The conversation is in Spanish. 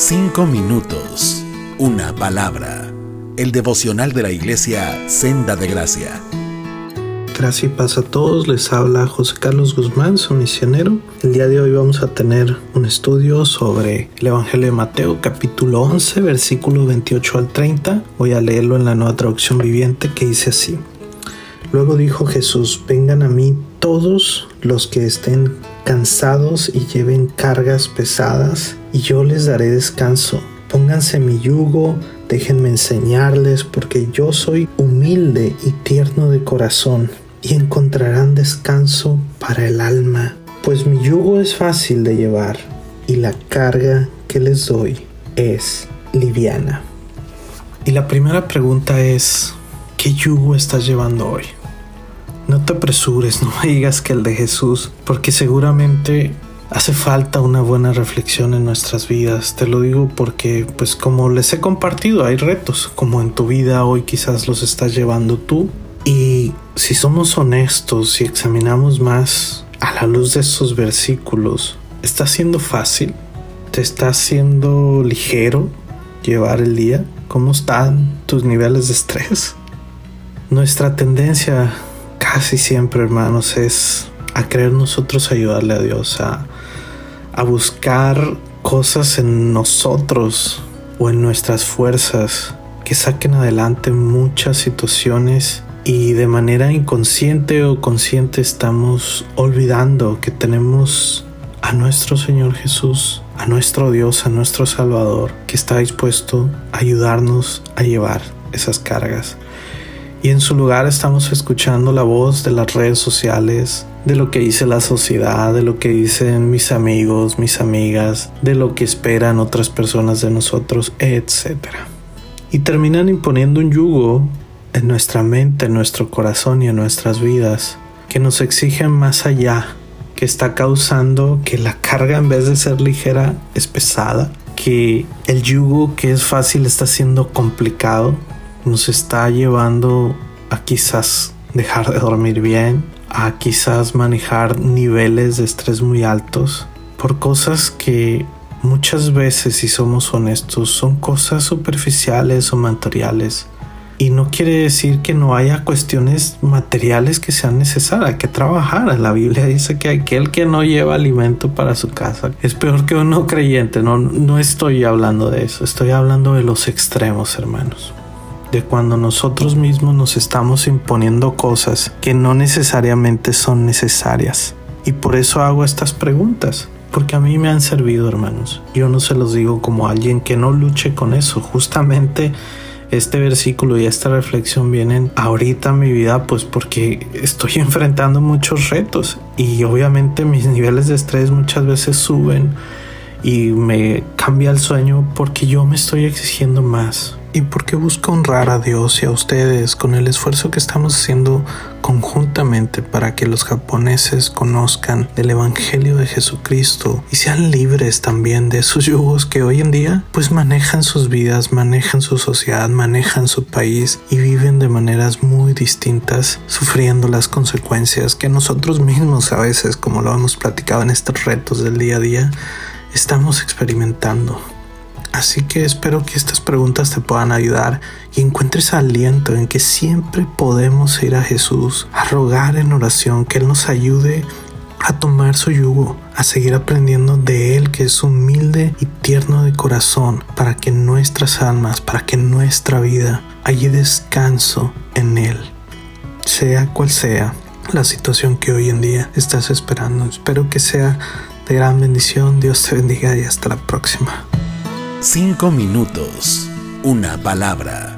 Cinco minutos, una palabra. El devocional de la iglesia Senda de Gracia. Gracias y paz a todos. Les habla José Carlos Guzmán, su misionero. El día de hoy vamos a tener un estudio sobre el Evangelio de Mateo, capítulo 11, versículo 28 al 30. Voy a leerlo en la nueva traducción viviente que dice así. Luego dijo Jesús, vengan a mí todos los que estén cansados y lleven cargas pesadas y yo les daré descanso. Pónganse mi yugo, déjenme enseñarles, porque yo soy humilde y tierno de corazón, y encontrarán descanso para el alma, pues mi yugo es fácil de llevar, y la carga que les doy es liviana. Y la primera pregunta es, ¿qué yugo estás llevando hoy? No te apresures, no me digas que el de Jesús, porque seguramente Hace falta una buena reflexión en nuestras vidas, te lo digo porque pues como les he compartido hay retos, como en tu vida hoy quizás los estás llevando tú y si somos honestos y examinamos más a la luz de estos versículos, ¿está siendo fácil? ¿Te está siendo ligero llevar el día? ¿Cómo están tus niveles de estrés? Nuestra tendencia casi siempre hermanos es a querer nosotros ayudarle a Dios a a buscar cosas en nosotros o en nuestras fuerzas que saquen adelante muchas situaciones y de manera inconsciente o consciente estamos olvidando que tenemos a nuestro Señor Jesús, a nuestro Dios, a nuestro Salvador, que está dispuesto a ayudarnos a llevar esas cargas. Y en su lugar estamos escuchando la voz de las redes sociales, de lo que dice la sociedad, de lo que dicen mis amigos, mis amigas, de lo que esperan otras personas de nosotros, etc. Y terminan imponiendo un yugo en nuestra mente, en nuestro corazón y en nuestras vidas que nos exigen más allá, que está causando que la carga en vez de ser ligera es pesada, que el yugo que es fácil está siendo complicado, nos está llevando a quizás dejar de dormir bien, a quizás manejar niveles de estrés muy altos por cosas que muchas veces, si somos honestos, son cosas superficiales o materiales. Y no quiere decir que no haya cuestiones materiales que sean necesarias, que trabajar. La Biblia dice que aquel que no lleva alimento para su casa es peor que un no creyente. No, no estoy hablando de eso, estoy hablando de los extremos, hermanos de cuando nosotros mismos nos estamos imponiendo cosas que no necesariamente son necesarias. Y por eso hago estas preguntas, porque a mí me han servido, hermanos. Yo no se los digo como alguien que no luche con eso. Justamente este versículo y esta reflexión vienen ahorita a mi vida, pues porque estoy enfrentando muchos retos y obviamente mis niveles de estrés muchas veces suben y me cambia el sueño porque yo me estoy exigiendo más y porque busco honrar a Dios y a ustedes con el esfuerzo que estamos haciendo conjuntamente para que los japoneses conozcan del Evangelio de Jesucristo y sean libres también de sus yugos que hoy en día pues manejan sus vidas, manejan su sociedad, manejan su país y viven de maneras muy distintas sufriendo las consecuencias que nosotros mismos a veces como lo hemos platicado en estos retos del día a día estamos experimentando. Así que espero que estas preguntas te puedan ayudar y encuentres aliento en que siempre podemos ir a Jesús, a rogar en oración que Él nos ayude a tomar su yugo, a seguir aprendiendo de Él que es humilde y tierno de corazón, para que nuestras almas, para que nuestra vida haya descanso en Él, sea cual sea la situación que hoy en día estás esperando. Espero que sea de gran bendición. Dios te bendiga y hasta la próxima. Cinco minutos, una palabra.